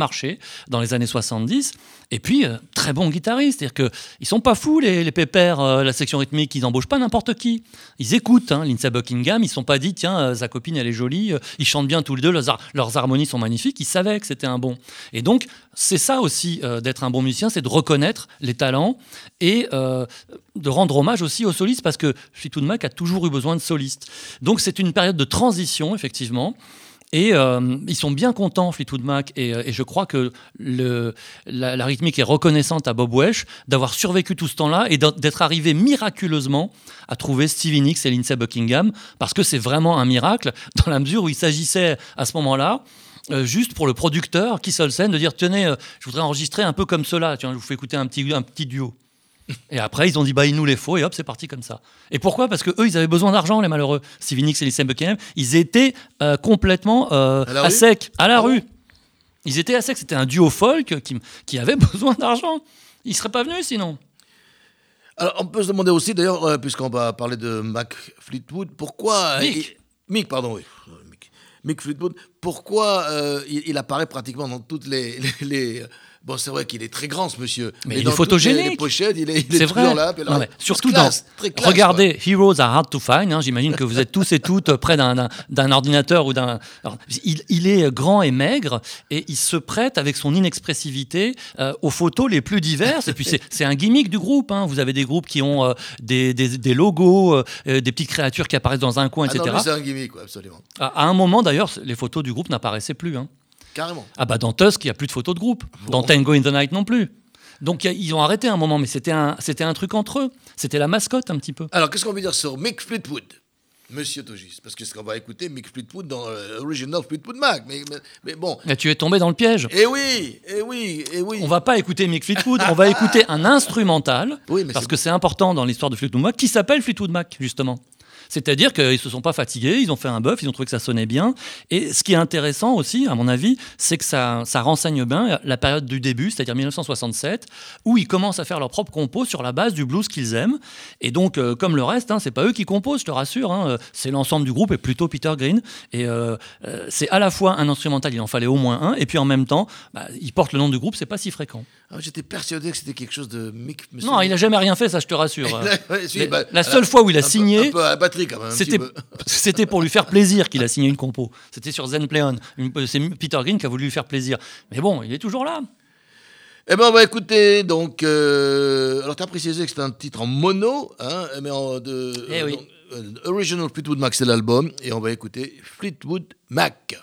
dans les années 70. Et puis, euh, très bon guitariste. C'est-à-dire qu'ils sont pas fous, les, les pépères, euh, la section rythmique, ils n'embauchent pas n'importe qui. Ils écoutent hein, Buckingham, ils sont pas dit, tiens, euh, sa copine, elle est jolie, ils chantent bien tous les deux, leurs, leurs harmonies sont magnifiques, ils savaient que c'était un bon. Et donc, c'est ça aussi d'être un bon musicien, c'est de reconnaître les talents et de rendre hommage aussi aux solistes, parce que Fleetwood Mac a toujours eu besoin de solistes. Donc, c'est une période de transition, effectivement. Et euh, ils sont bien contents, Fleetwood Mac, et, euh, et je crois que le, la, la rythmique est reconnaissante à Bob Welch d'avoir survécu tout ce temps-là et d'être arrivé miraculeusement à trouver Stevie Nicks et Lindsey Buckingham, parce que c'est vraiment un miracle, dans la mesure où il s'agissait à ce moment-là euh, juste pour le producteur seul scène de dire tenez, euh, je voudrais enregistrer un peu comme cela, tiens, je vous fais écouter un petit, un petit duo. Et après, ils ont dit, bah, il nous les faut, et hop, c'est parti comme ça. Et pourquoi? Parce que eux, ils avaient besoin d'argent, les malheureux. Stevie Nicks et Lindsey Buckingham, ils étaient euh, complètement euh, À sec, à la Ah rue. Ils étaient à sec, c'était un duo folk qui, qui avait besoin d'argent. Ils seraient pas venus sinon. Alors on peut se demander aussi, d'ailleurs, euh, puisqu'on va parler de Mac Fleetwood, pourquoi Mick. il- Mick, pardon, oui. Mick, Mick Fleetwood, pourquoi il, il apparaît pratiquement dans toutes les. les- les- Bon, c'est vrai qu'il est très grand, ce monsieur. Mais il est dans les- photogénique. Les, pochettes, il est, il est toujours vrai. là. Non, mais classe, surtout dans. classe, regardez, Heroes are hard to find. hein, J'imagine que vous êtes tous et toutes près d'un- ordinateur ou d'un. Il, il est grand et maigre et il se prête avec son inexpressivité euh, aux photos les plus diverses. Et puis c'est un gimmick du groupe. hein. Vous avez des groupes qui ont euh, des, des- des logos, euh, des petites créatures qui apparaissent dans un coin. Ah etc. lui, c'est un gimmick, absolument. à, à un moment d'ailleurs, les photos du groupe n'apparaissaient plus. hein. Carrément. Ah bah dans Tusk, il n'y a plus de photos de groupe. Dans Tango in the Night non plus. Donc a- ils ont arrêté un moment, mais c'était un, c'était un truc entre eux. C'était la mascotte un petit peu. Alors, qu'est-ce qu'on veut dire sur Mick Fleetwood Monsieur Togis, parce que ce qu'on va écouter, Mick Fleetwood dans euh, Original Fleetwood Mac. Mais, mais, mais bon. Et tu es tombé dans le piège. Eh oui, eh oui, eh oui. On va pas écouter Mick Fleetwood, on va écouter un instrumental, Oui, mais parce que c'est important dans l'histoire de Fleetwood Mac, qui s'appelle Fleetwood Mac, justement. C'est-à-dire qu'ils se sont pas fatigués, ils ont fait un bœuf, ils ont trouvé que ça sonnait bien. Et ce qui est intéressant aussi, à mon avis, c'est que ça, ça renseigne bien la période du début, c'est-à-dire 1967, où ils commencent à faire leur propre compo sur la base du blues qu'ils aiment. Et donc, euh, comme le reste, hein, c'est pas eux qui composent, je te rassure. hein, euh, c'est l'ensemble du groupe et plutôt Peter Green. Et euh, euh, c'est à la fois un instrumental, il en fallait au moins un, et puis en même temps, bah, il porte le nom du groupe, c'est pas si fréquent. Ah, J'étais persuadé que c'était quelque chose de monsieur- Non, il a jamais rien fait, ça je te rassure. La- bah, la seule fois où il a un peu- signé, un peu à la quand même. C'était, pour lui faire plaisir qu'il a signé une compo. C'était sur Zen Play On. C'est Peter Green qui a voulu lui faire plaisir. Mais bon, il est toujours là. Eh ben on va écouter donc. euh, alors tu as précisé que c'était un titre en mono, hein, mais en de. Eh euh, oui. donc, euh, Original Fleetwood Mac c'est l'album et on va écouter Fleetwood Mac.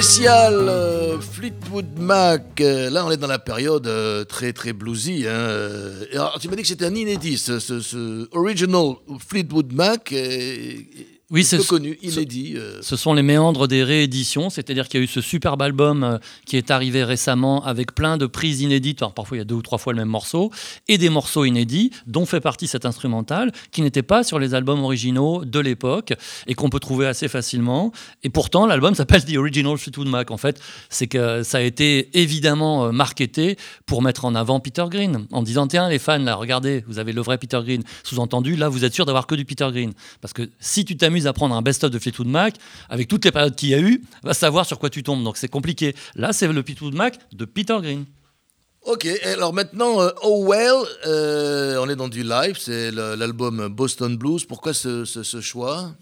Spécial euh, Fleetwood Mac. Euh, là, on est dans la période euh, très très bluesy. hein. Alors, tu m'as dit que c'était un inédit, ce, original Fleetwood Mac. Oui, c'est connu, inédit. euh, Ce sont les méandres des rééditions, c'est-à-dire qu'il y a eu ce superbe album euh, qui est arrivé récemment avec plein de prises inédites, alors parfois il y a deux ou trois fois le même morceau, et des morceaux inédits dont fait partie cet instrumental qui n'était pas sur les albums originaux de l'époque et qu'on peut trouver assez facilement. Et pourtant, l'album s'appelle The Original Fleetwood Mac. En fait, c'est que ça a été évidemment euh, marketé pour mettre en avant Peter Green en disant tiens les fans là, regardez, vous avez le vrai Peter Green. Sous-entendu, là vous êtes sûr d'avoir que du Peter Green parce que si tu t'amuses à prendre un best-of de Fleetwood Mac avec toutes les périodes qu'il y a eu, va savoir sur quoi tu tombes. Donc c'est compliqué. Là, c'est le Fleetwood Mac de Peter Green. Ok, alors maintenant, euh, Oh Well, euh, on est dans du live, c'est l'album Boston Blues. Pourquoi ce choix?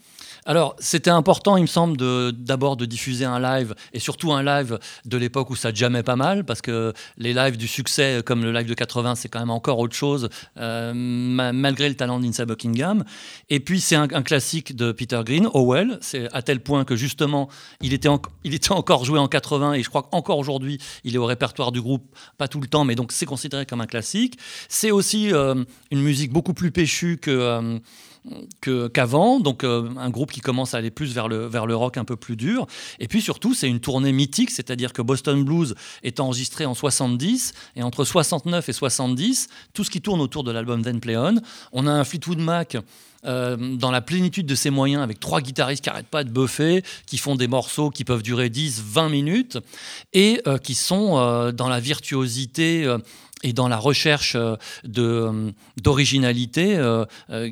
Alors, c'était important, il me semble, d'abord de, diffuser un live, et surtout un live de l'époque où ça jamais pas mal, parce que les lives du succès, comme le live de 80, c'est quand même encore autre chose, euh, ma- malgré le talent d'Insa Buckingham. Et puis, c'est un, classique de Peter Green, Howell, c'est à tel point que justement, il était, encore joué en 80, et je crois qu'encore aujourd'hui, il est au répertoire du groupe, pas tout le temps, mais donc c'est considéré comme un classique. C'est aussi euh, une musique beaucoup plus péchue que... euh, qu'avant, donc euh, un groupe qui commence à aller plus vers le, vers le rock un peu plus dur. Et puis surtout, c'est une tournée mythique, c'est-à-dire que Boston Blues est enregistré en 70, et entre 69 et 70, tout ce qui tourne autour de l'album Then Play On, on a un Fleetwood Mac euh, dans la plénitude de ses moyens, avec trois guitaristes qui n'arrêtent pas de buffer, qui font des morceaux qui peuvent durer 10, 20 minutes, et euh, qui sont dans la virtuosité et dans la recherche euh, euh, d'originalité euh,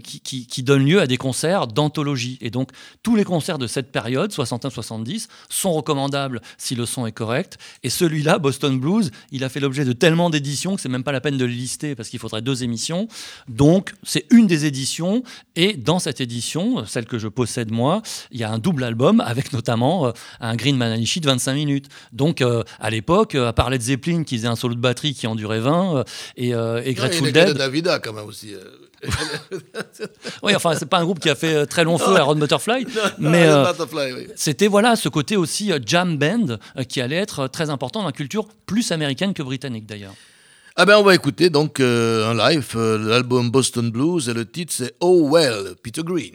qui, qui- donne lieu à des concerts d'anthologie. Et donc, tous les concerts de cette période, 61-70, sont recommandables si le son est correct. Et celui-là, Boston Blues, il a fait l'objet de tellement d'éditions que c'est même pas la peine de les lister parce qu'il faudrait deux émissions. Donc, c'est une des éditions. Et dans cette édition, celle que je possède moi, il y a un double album avec notamment un Green Mananishi de 25 minutes. Donc, à l'époque, à part Led Zeppelin qui faisait un solo de batterie qui en durait 20, euh, et, euh, et Grateful a de Dead. Davida quand même aussi. euh. Oui, enfin, c'est pas un groupe qui a fait très long feu à Ron Butterfly, Non, mais euh, oui. c'était voilà ce côté aussi jam band qui allait être très important dans la culture plus américaine que britannique d'ailleurs. Ah ben on va écouter donc euh, un live, euh, l'album Boston Blues, et le titre c'est Oh Well, Peter Green.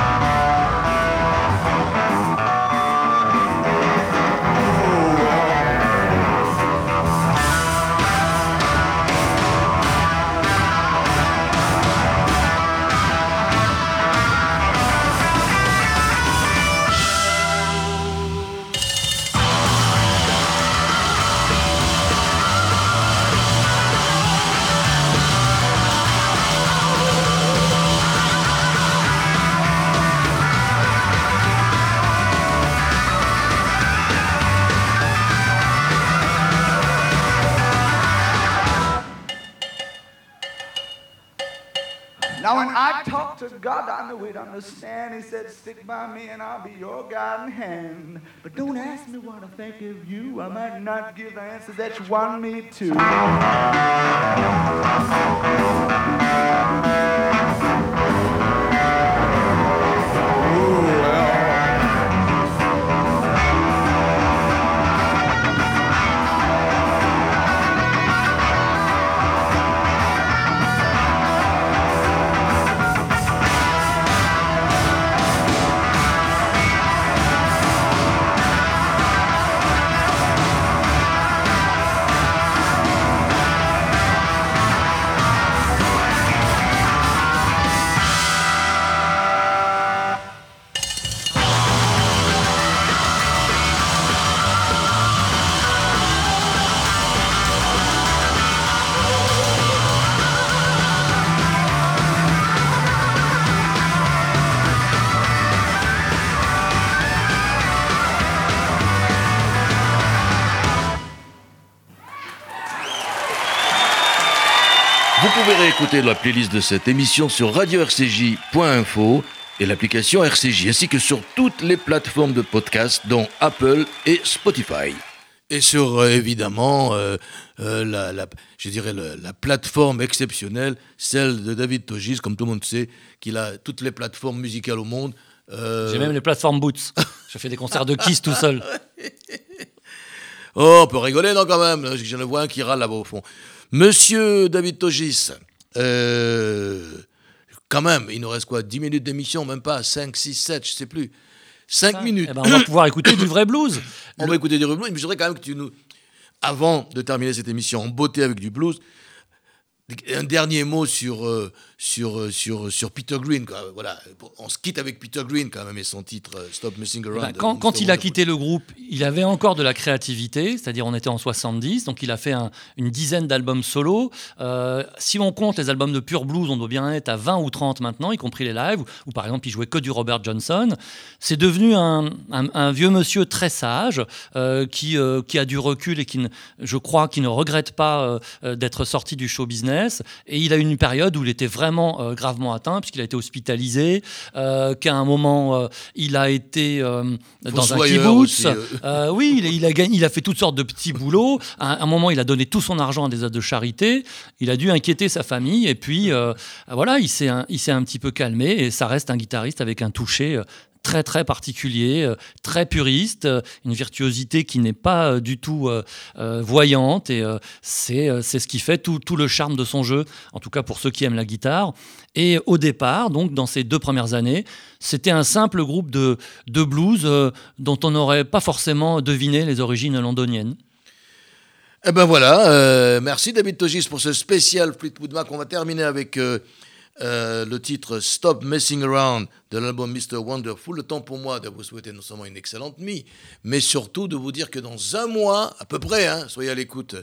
Now, when I talked to God, I knew He'd understand. He said, Stick by me and I'll be your guiding hand. But don't ask me what I think of you. I might not give the answer that you want me to. Ooh, well. Réécouter la playlist de cette émission sur radio-rcj.info et l'application RCJ, ainsi que sur toutes les plateformes de podcast, dont Apple et Spotify. Et sur, euh, évidemment, euh, euh, la, la- je dirais le- la plateforme exceptionnelle, celle de David Togis, comme tout le monde sait, qu'il a toutes les plateformes musicales au monde. Euh, J'ai même les plateformes Boots. Je fais des concerts de Kiss tout seul. Oh, on peut rigoler, non, quand même. Je ne vois un qui râle là-bas au fond. Monsieur David Togis, euh, quand même, il nous reste quoi 10 minutes d'émission, même pas 5, 6, 7, je sais plus. 5 minutes. Eh ben, on va pouvoir écouter du vrai blues. On va écouter du blues, mais je voudrais quand même que tu nous. Avant de terminer cette émission en beauté avec du blues, un dernier mot sur, euh, sur, euh, sur, sur Peter Green. Quoi. Voilà. On se quitte avec Peter Green quand même et son titre euh, Stop Messing Around. Ben, quand, il a quitté le groupe, il avait encore de la créativité, c'est-à-dire on était en 70, donc il a fait un- une dizaine d'albums solo. Euh, si on compte les albums de pure blues, on doit bien être à 20 ou 30 maintenant, y compris les lives, où, où, par exemple il jouait que du Robert Johnson. C'est devenu un, un- un vieux monsieur très sage, euh, qui, euh, qui a du recul et qui, ne- je crois, qui ne regrette pas euh, euh, d'être sorti du show business. Et il a eu une période où il était vraiment euh, gravement atteint, puisqu'il a été hospitalisé, euh, qu'à un moment euh, il a été dans un kibbutz. oui, il, a- il a gagné, il a fait toutes sortes de petits boulots. À un moment, il a donné tout son argent à des œuvres de charité. Il a dû inquiéter sa famille. Et puis, voilà, il s'est un, il s'est un petit peu calmé. Et ça reste un guitariste avec un toucher. Très très particulier, euh, très puriste, euh, une virtuosité qui n'est pas euh, du tout voyante et c'est ce qui fait tout, tout le charme de son jeu, en tout cas pour ceux qui aiment la guitare. Et au départ, donc dans ces deux premières années, c'était un simple groupe de, de blues dont on n'aurait pas forcément deviné les origines londoniennes. Eh ben voilà, merci David Togis pour ce spécial Fleetwood Mac. On va terminer avec euh, le titre Stop Messing Around de l'album Mr. Wonderful. Le temps pour moi de vous souhaiter non seulement une excellente nuit, mais surtout de vous dire que dans un mois, à peu près, hein, soyez à l'écoute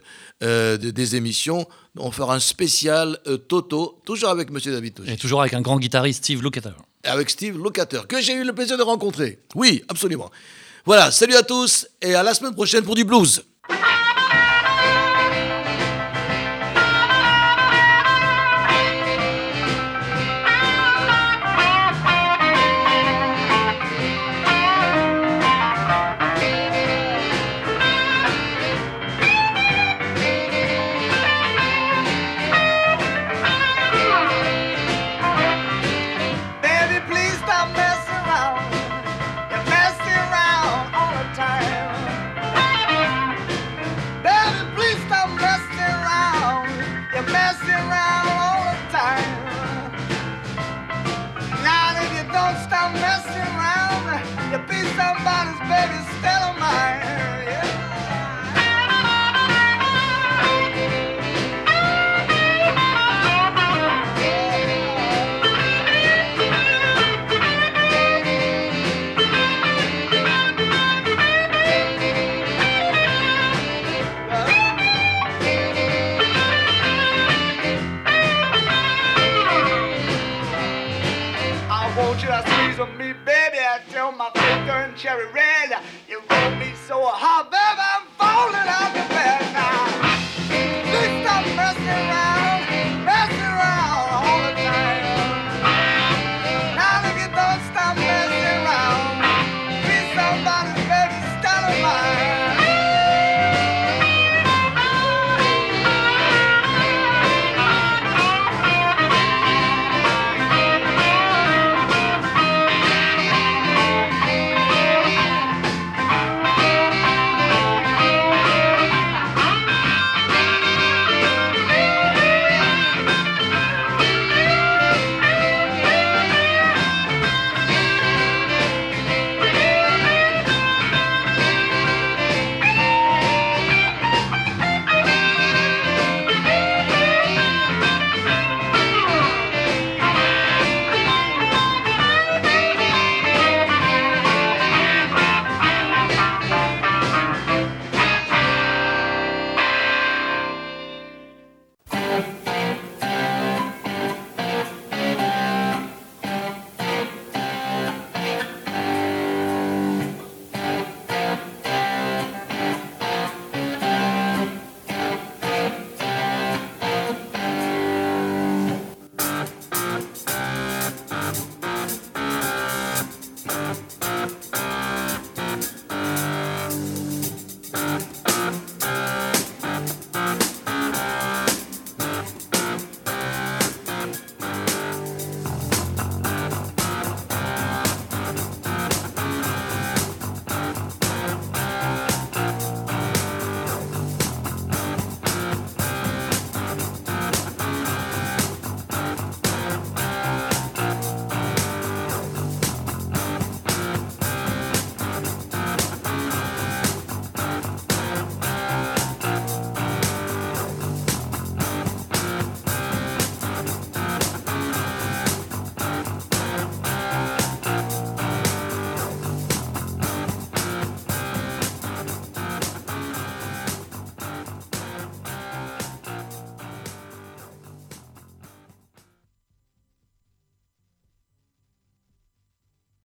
euh, de- des émissions, on fera un spécial euh, Toto, toujours avec Monsieur David Togis. Et toujours avec un grand guitariste, Steve Lukather. avec Steve Locataire, que j'ai eu le plaisir de rencontrer. Oui, absolument. Voilà, salut à tous et à la semaine prochaine pour du blues.